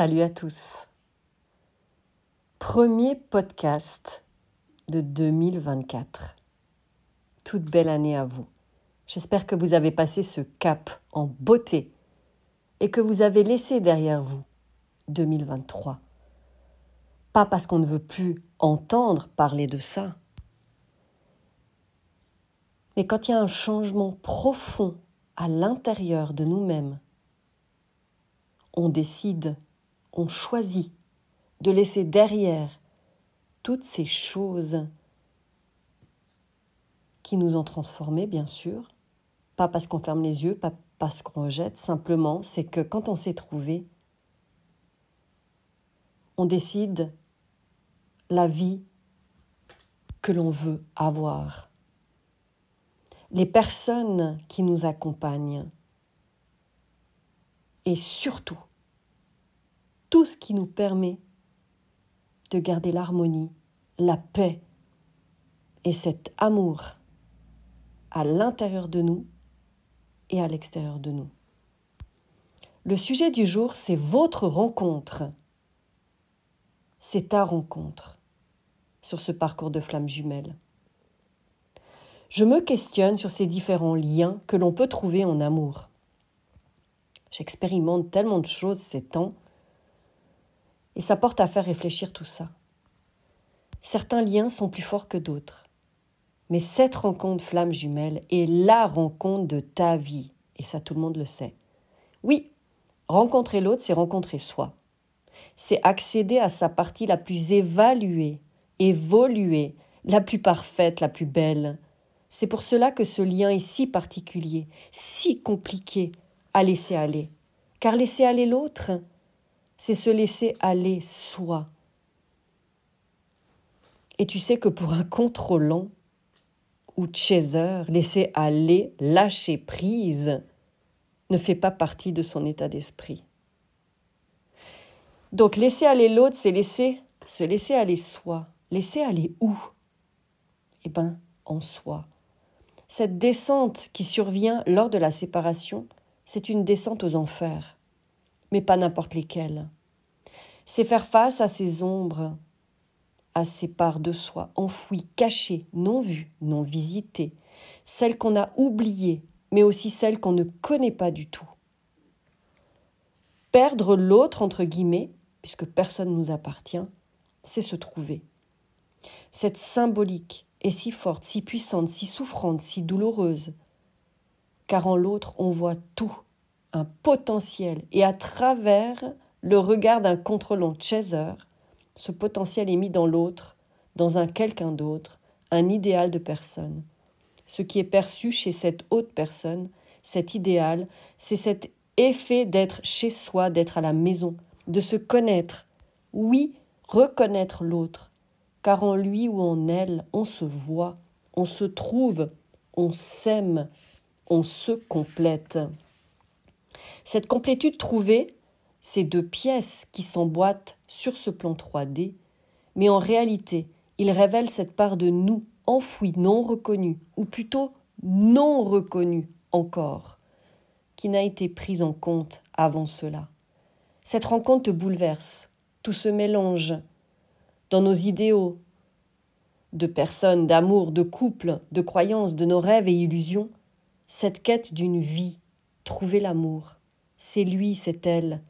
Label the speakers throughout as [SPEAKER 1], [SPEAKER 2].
[SPEAKER 1] Salut à tous. Premier podcast de 2024. Toute belle année à vous. J'espère que vous avez passé ce cap en beauté et que vous avez laissé derrière vous 2023. Pas parce qu'on ne veut plus entendre parler de ça, mais quand il y a un changement profond à l'intérieur de nous-mêmes, on décide, on choisit de laisser derrière toutes ces choses qui nous ont transformés, bien sûr, pas parce qu'on ferme les yeux, pas parce qu'on rejette, simplement c'est que quand on s'est trouvé, on décide la vie que l'on veut avoir. Les personnes qui nous accompagnent. Et surtout tout ce qui nous permet de garder l'harmonie, la paix et cet amour à l'intérieur de nous et à l'extérieur de nous. Le sujet du jour, c'est votre rencontre. C'est ta rencontre sur ce parcours de flammes jumelles. Je me questionne sur ces différents liens que l'on peut trouver en amour. J'expérimente tellement de choses ces temps et ça porte à faire réfléchir tout ça. Certains liens sont plus forts que d'autres. Mais cette rencontre flamme jumelle est la rencontre de ta vie. Et ça, tout le monde le sait. Oui, rencontrer l'autre, c'est rencontrer soi. C'est accéder à sa partie la plus évaluée, évoluée, la plus parfaite, la plus belle. C'est pour cela que ce lien est si particulier, si compliqué à laisser aller. Car laisser aller l'autre, c'est se laisser aller soi. Et tu sais que pour un contrôlant ou chaser, laisser aller, lâcher prise, ne fait pas partie de son état d'esprit. Donc laisser aller l'autre, c'est laisser se laisser aller soi. Laisser aller où? Eh bien, en soi. Cette descente qui survient lors de la séparation, c'est une descente aux enfers mais pas n'importe lesquelles. C'est faire face à ces ombres, à ces parts de soi enfouies, cachées, non vues, non visitées, celles qu'on a oubliées, mais aussi celles qu'on ne connaît pas du tout. Perdre l'autre, entre guillemets, puisque personne ne nous appartient, c'est se trouver. Cette symbolique est si forte, si puissante, si souffrante, si douloureuse, car en l'autre on voit tout, un potentiel et à travers le regard d'un contrôlant chaser, ce potentiel est mis dans l'autre, dans un quelqu'un d'autre, un idéal de personne. Ce qui est perçu chez cette haute personne, cet idéal, c'est cet effet d'être chez soi, d'être à la maison, de se connaître. Oui, reconnaître l'autre, car en lui ou en elle, on se voit, on se trouve, on s'aime, on se complète. Cette complétude trouvée, ces deux pièces qui s'emboîtent sur ce plan 3D, mais en réalité, il révèle cette part de nous enfouie, non reconnue, ou plutôt non reconnue encore, qui n'a été prise en compte avant cela. Cette rencontre te bouleverse, tout se mélange dans nos idéaux de personnes, d'amour, de couple, de croyances, de nos rêves et illusions, cette quête d'une vie, trouver l'amour, c'est lui, c'est elle.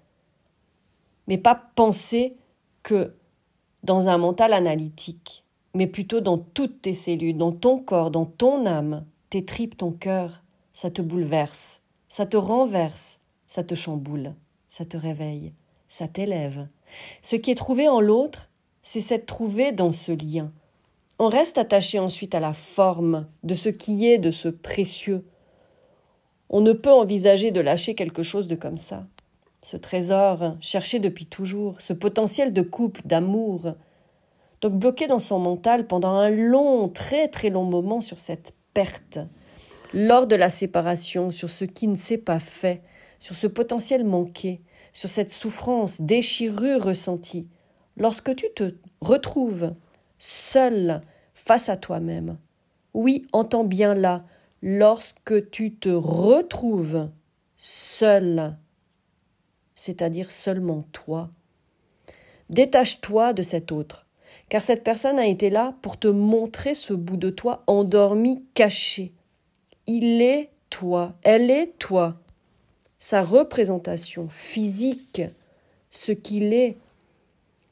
[SPEAKER 1] Mais pas penser que dans un mental analytique, mais plutôt dans toutes tes cellules, dans ton corps, dans ton âme, tes tripes, ton cœur, ça te bouleverse, ça te renverse, ça te chamboule, ça te réveille, ça t'élève. Ce qui est trouvé en l'autre, c'est s'être trouvé dans ce lien. On reste attaché ensuite à la forme de ce qui est de ce précieux, on ne peut envisager de lâcher quelque chose de comme ça. Ce trésor, cherché depuis toujours, ce potentiel de couple, d'amour, donc bloqué dans son mental pendant un long, très très long moment sur cette perte, lors de la séparation, sur ce qui ne s'est pas fait, sur ce potentiel manqué, sur cette souffrance, déchirure ressentie, lorsque tu te retrouves seul face à toi-même. Oui, entends bien là, lorsque tu te retrouves seul, c'est-à-dire seulement toi. Détache-toi de cet autre, car cette personne a été là pour te montrer ce bout de toi endormi, caché. Il est toi, elle est toi. Sa représentation physique, ce qu'il est,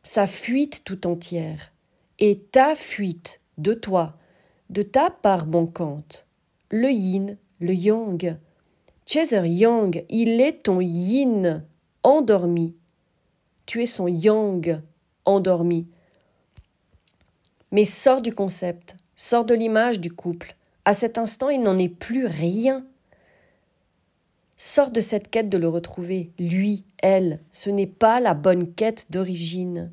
[SPEAKER 1] sa fuite tout entière, et ta fuite de toi, de ta part manquante, le yin, le yang. Chaser Yang, il est ton yin endormi. Tu es son yang endormi. Mais sors du concept, sors de l'image du couple. À cet instant, il n'en est plus rien. Sors de cette quête de le retrouver, lui, elle. Ce n'est pas la bonne quête d'origine.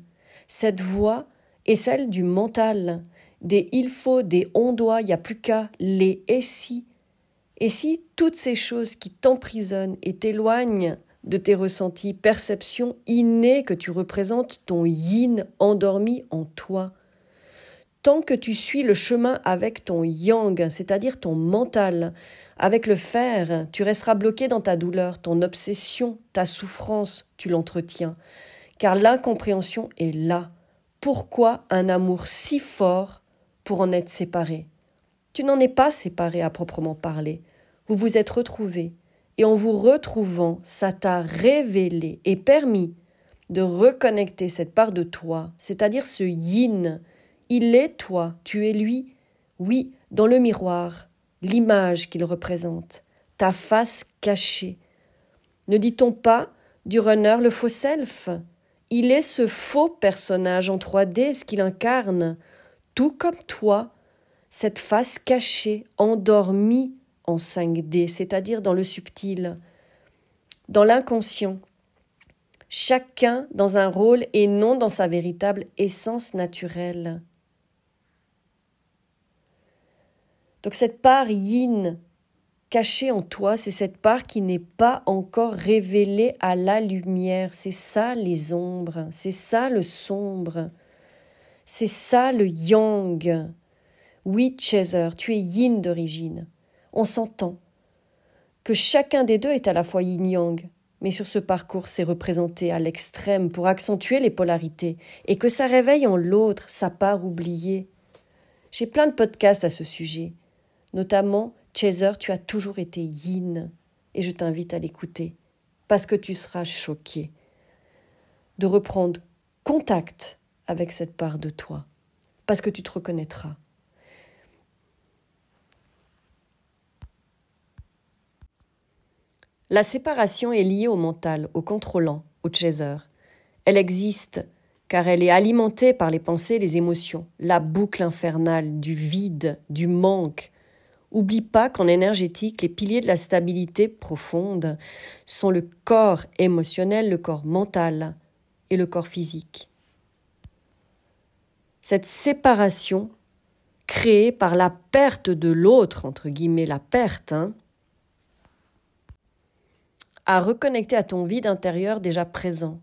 [SPEAKER 1] Cette voie est celle du mental, des il faut, des on doit, il n'y a plus qu'à, les et si. Et si toutes ces choses qui t'emprisonnent et t'éloignent de tes ressentis, perceptions innées que tu représentes ton yin endormi en toi, tant que tu suis le chemin avec ton yang, c'est-à-dire ton mental, avec le fer, tu resteras bloqué dans ta douleur, ton obsession, ta souffrance, tu l'entretiens, car l'incompréhension est là. Pourquoi un amour si fort pour en être séparé Tu n'en es pas séparé à proprement parler. Vous vous êtes retrouvés, et en vous retrouvant, ça t'a révélé et permis de reconnecter cette part de toi, c'est-à-dire ce yin. Il est toi, tu es lui. Oui, dans le miroir, l'image qu'il représente, ta face cachée. Ne dit-on pas du runner le faux self? Il est ce faux personnage en 3D, ce qu'il incarne, tout comme toi, cette face cachée, endormie en 5D, c'est-à-dire dans le subtil, dans l'inconscient. Chacun dans un rôle et non dans sa véritable essence naturelle. Donc cette part yin cachée en toi, c'est cette part qui n'est pas encore révélée à la lumière. C'est ça les ombres, c'est ça le sombre, c'est ça le yang. Oui, Chaser, tu es yin d'origine on s'entend. Que chacun des deux est à la fois yin-yang, mais sur ce parcours c'est représenté à l'extrême pour accentuer les polarités, et que ça réveille en l'autre sa part oubliée. J'ai plein de podcasts à ce sujet, notamment Chaser, tu as toujours été yin, et je t'invite à l'écouter, parce que tu seras choqué de reprendre contact avec cette part de toi, parce que tu te reconnaîtras. La séparation est liée au mental, au contrôlant, au chaser. Elle existe car elle est alimentée par les pensées les émotions, la boucle infernale du vide, du manque. Oublie pas qu'en énergétique, les piliers de la stabilité profonde sont le corps émotionnel, le corps mental et le corps physique. Cette séparation créée par la perte de l'autre, entre guillemets la perte, hein, à à ton vide intérieur déjà présent.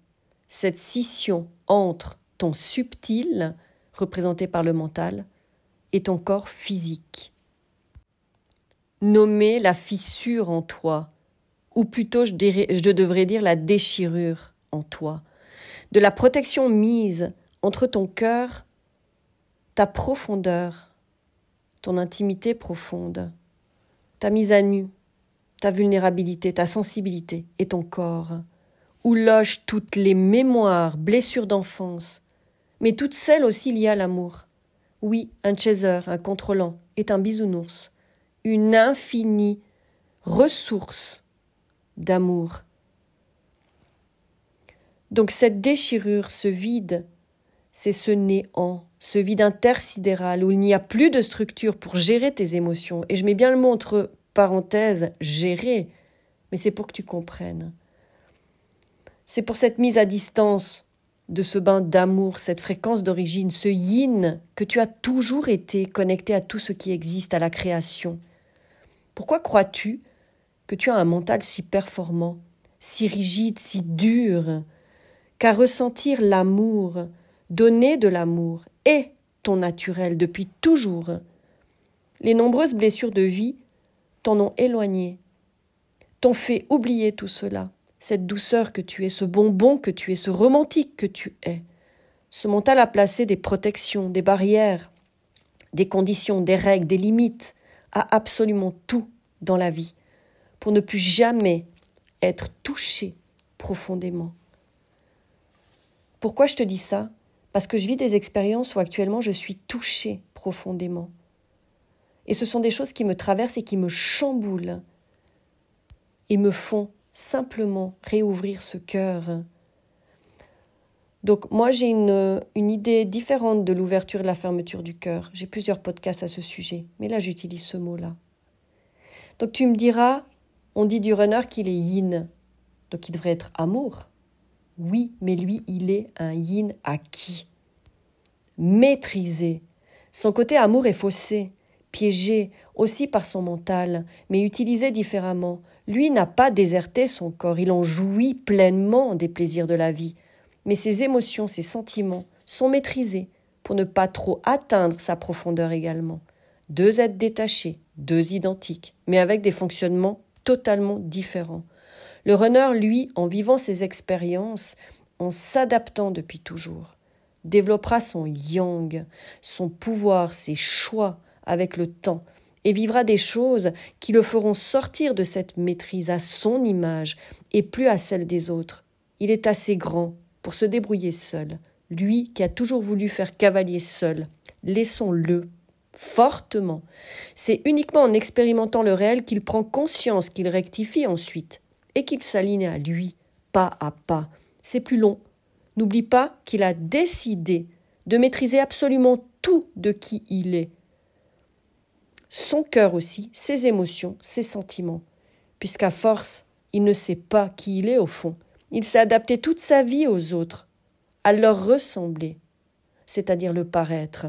[SPEAKER 1] Cette scission entre ton subtil, représenté par le mental, et ton corps physique. Nommer la fissure en toi, ou plutôt je, je devrais dire la déchirure en toi, de la protection mise entre ton cœur, ta profondeur, ton intimité profonde, ta mise à nu, ta vulnérabilité, ta sensibilité et ton corps, où logent toutes les mémoires, blessures d'enfance, mais toutes celles aussi liées à l'amour. Oui, un chaser, un contrôlant, est un bisounours, une infinie ressource d'amour. Donc cette déchirure, ce vide, c'est ce néant, ce vide intersidéral où il n'y a plus de structure pour gérer tes émotions. Et je mets bien le mot entre parenthèse, gérer, mais c'est pour que tu comprennes. C'est pour cette mise à distance de ce bain d'amour, cette fréquence d'origine, ce yin que tu as toujours été connecté à tout ce qui existe, à la création. Pourquoi crois-tu que tu as un mental si performant, si rigide, si dur, qu'à ressentir l'amour, donner de l'amour est ton naturel depuis toujours. Les nombreuses blessures de vie t'en ont éloigné, t'ont fait oublier tout cela. cette douceur que tu es, ce bonbon que tu es, ce romantique que tu es. Ce mental a placé des protections, des barrières, des conditions, des règles, des limites à absolument tout dans la vie, pour ne plus jamais être touché profondément. Pourquoi je te dis ça? Parce que je vis des expériences où actuellement je suis touchée profondément. Et ce sont des choses qui me traversent et qui me chamboulent et me font simplement réouvrir ce cœur. Donc moi j'ai une, une, idée différente de l'ouverture et de la fermeture du cœur. J'ai plusieurs podcasts à ce sujet, mais là j'utilise ce mot-là. Donc tu me diras, on dit du runner qu'il est yin, donc il devrait être amour. Oui, mais lui il est un yin à qui Maîtrisé. Son côté amour est faussé piégé aussi par son mental, mais utilisé différemment. Lui n'a pas déserté son corps, il en jouit pleinement des plaisirs de la vie. Mais ses émotions, ses sentiments sont maîtrisés pour ne pas trop atteindre sa profondeur également. Deux êtres détachés, deux identiques, mais avec des fonctionnements totalement différents. Le runner, lui, en vivant ses expériences, en s'adaptant depuis toujours, développera son yang, son pouvoir, ses choix, avec le temps, et vivra des choses qui le feront sortir de cette maîtrise à son image et plus à celle des autres. Il est assez grand pour se débrouiller seul, lui qui a toujours voulu faire cavalier seul. Laissons-le fortement. C'est uniquement en expérimentant le réel qu'il prend conscience qu'il rectifie ensuite, et qu'il s'aligne à lui, pas à pas. C'est plus long. N'oublie pas qu'il a décidé de maîtriser absolument tout de qui il est, son cœur aussi, ses émotions, ses sentiments, puisqu'à force, il ne sait pas qui il est au fond. Il s'est adapté toute sa vie aux autres, à leur ressembler, c'est-à-dire le paraître.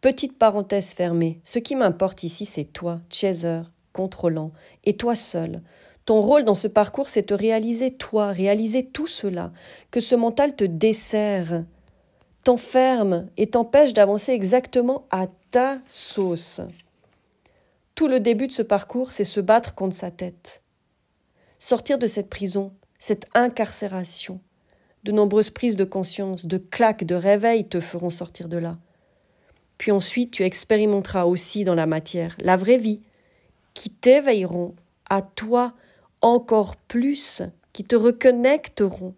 [SPEAKER 1] Petite parenthèse fermée, ce qui m'importe ici, c'est toi, chaser, contrôlant, et toi seul. Ton rôle dans ce parcours, c'est de réaliser toi, réaliser tout cela, que ce mental te dessert, t'enferme et t'empêche d'avancer exactement à ta sauce. Tout le début de ce parcours, c'est se battre contre sa tête. Sortir de cette prison, cette incarcération. De nombreuses prises de conscience, de claques, de réveils te feront sortir de là. Puis ensuite, tu expérimenteras aussi dans la matière la vraie vie, qui t'éveilleront à toi encore plus, qui te reconnecteront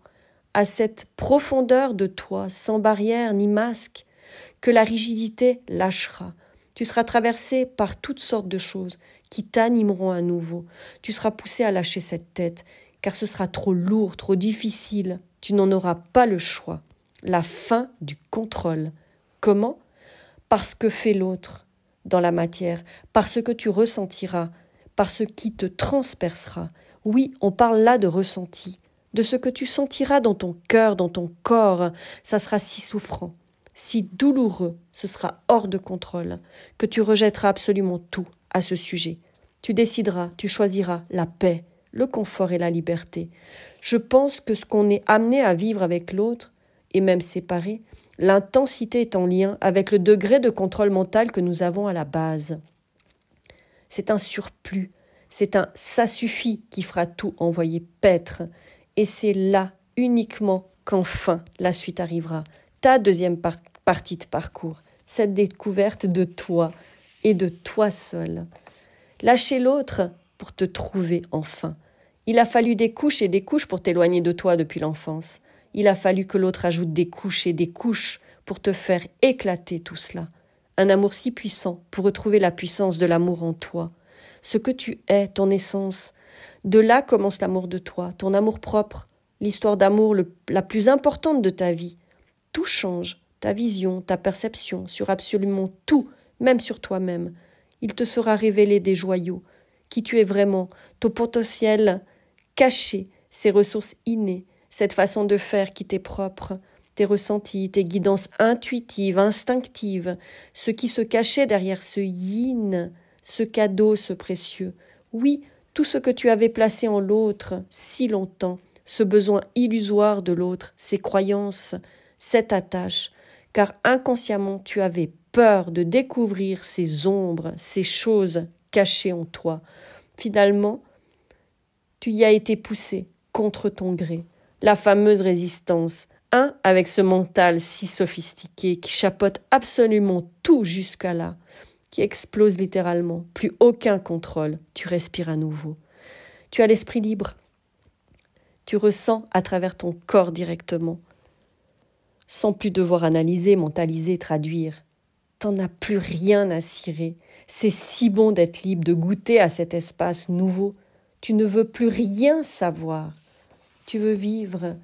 [SPEAKER 1] à cette profondeur de toi, sans barrière ni masque, que la rigidité lâchera. Tu seras traversé par toutes sortes de choses qui t'animeront à nouveau. Tu seras poussé à lâcher cette tête, car ce sera trop lourd, trop difficile. Tu n'en auras pas le choix. La fin du contrôle. Comment? Parce que fait l'autre dans la matière, parce que tu ressentiras, par ce qui te transpercera. Oui, on parle là de ressenti de ce que tu sentiras dans ton cœur, dans ton corps. Ça sera si souffrant, si douloureux, ce sera hors de contrôle, que tu rejetteras absolument tout à ce sujet. Tu décideras, tu choisiras la paix, le confort et la liberté. Je pense que ce qu'on est amené à vivre avec l'autre, et même séparé, l'intensité est en lien avec le degré de contrôle mental que nous avons à la base. C'est un surplus, c'est un ça suffit qui fera tout envoyer paître, et c'est là uniquement qu'enfin la suite arrivera. Ta deuxième partie de parcours, cette découverte de toi et de toi seul. Lâcher l'autre pour te trouver enfin. Il a fallu des couches et des couches pour t'éloigner de toi depuis l'enfance. Il a fallu que l'autre ajoute des couches et des couches pour te faire éclater tout cela. Un amour si puissant pour retrouver la puissance de l'amour en toi. Ce que tu es, ton essence, de là commence l'amour de toi, ton amour propre, l'histoire d'amour la plus importante de ta vie. Tout change, ta vision, ta perception, sur absolument tout, même sur toi-même. Il te sera révélé des joyaux, qui tu es vraiment, ton potentiel caché, ses ressources innées, cette façon de faire qui t'est propre, tes ressentis, tes guidances intuitives, instinctives, ce qui se cachait derrière ce yin, ce cadeau, ce précieux. Oui, tout ce que tu avais placé en l'autre si longtemps, ce besoin illusoire de l'autre, ses croyances, cette attache, car inconsciemment tu avais peur de découvrir ces ombres, ces choses cachées en toi. Finalement, Tu y as été poussé contre ton gré. La fameuse résistance, un avec ce mental si sophistiqué qui chapote absolument tout jusqu'à là, qui explose littéralement, plus aucun contrôle, tu respires à nouveau. Tu as l'esprit libre. Tu ressens à travers ton corps directement, sans plus devoir analyser, mentaliser, traduire. T'en as plus rien à cirer. C'est si bon d'être libre, de goûter à cet espace nouveau. Tu ne veux plus rien savoir. Tu veux vivre,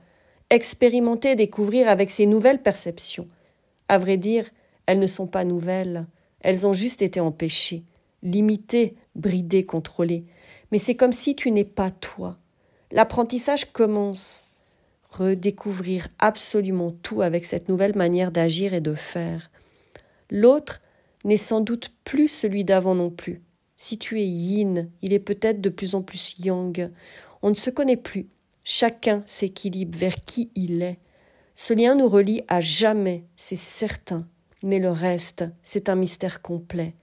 [SPEAKER 1] expérimenter, découvrir avec ces nouvelles perceptions. À vrai dire, elles ne sont pas nouvelles, elles ont juste été empêchées, limitées, bridées, contrôlées. Mais c'est comme si tu n'es pas toi. L'apprentissage commence. Redécouvrir absolument tout avec cette nouvelle manière d'agir et de faire. L'autre n'est sans doute plus celui d'avant non plus. Si tu es yin, il est peut-être de plus en plus yang. On ne se connaît plus. Chacun s'équilibre vers qui il est. Ce lien nous relie à jamais, c'est certain. Mais le reste, c'est un mystère complet.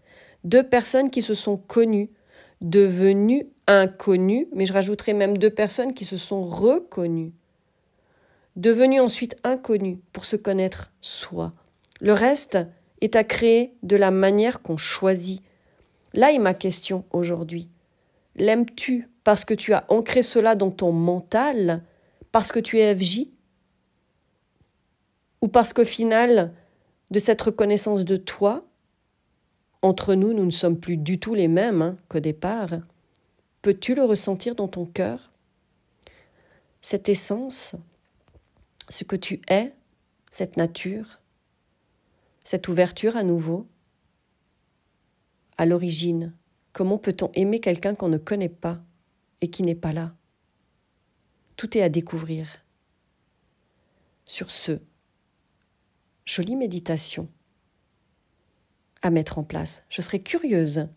[SPEAKER 1] Deux personnes qui se sont connues, devenues inconnues, mais je rajouterai même deux personnes qui se sont reconnues. Devenues ensuite inconnues pour se connaître soi. Le reste est à créer de la manière qu'on choisit. Là est ma question aujourd'hui. L'aimes-tu parce que tu as ancré cela dans ton mental, parce que tu es FJ Ou parce qu'au final, de cette reconnaissance de toi, entre nous, nous ne sommes plus du tout les mêmes hein, qu'au départ, peux-tu le ressentir dans ton cœur? Cette essence, ce que tu es, cette nature, cette ouverture à nouveau, à l'origine, comment peut-on aimer quelqu'un qu'on ne connaît pas et qui n'est pas là? Tout est à découvrir. Sur ce, jolie méditation à mettre en place. Je serais curieuse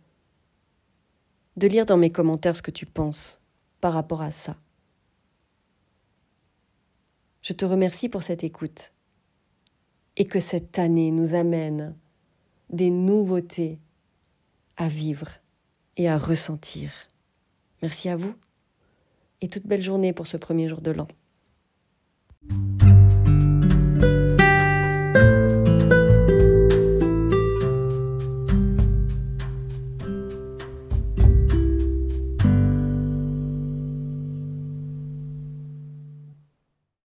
[SPEAKER 1] de lire dans mes commentaires ce que tu penses par rapport à ça. Je te remercie pour cette écoute et que cette année nous amène des nouveautés à vivre et à ressentir. Merci à vous et toute belle journée pour ce premier jour de l'an.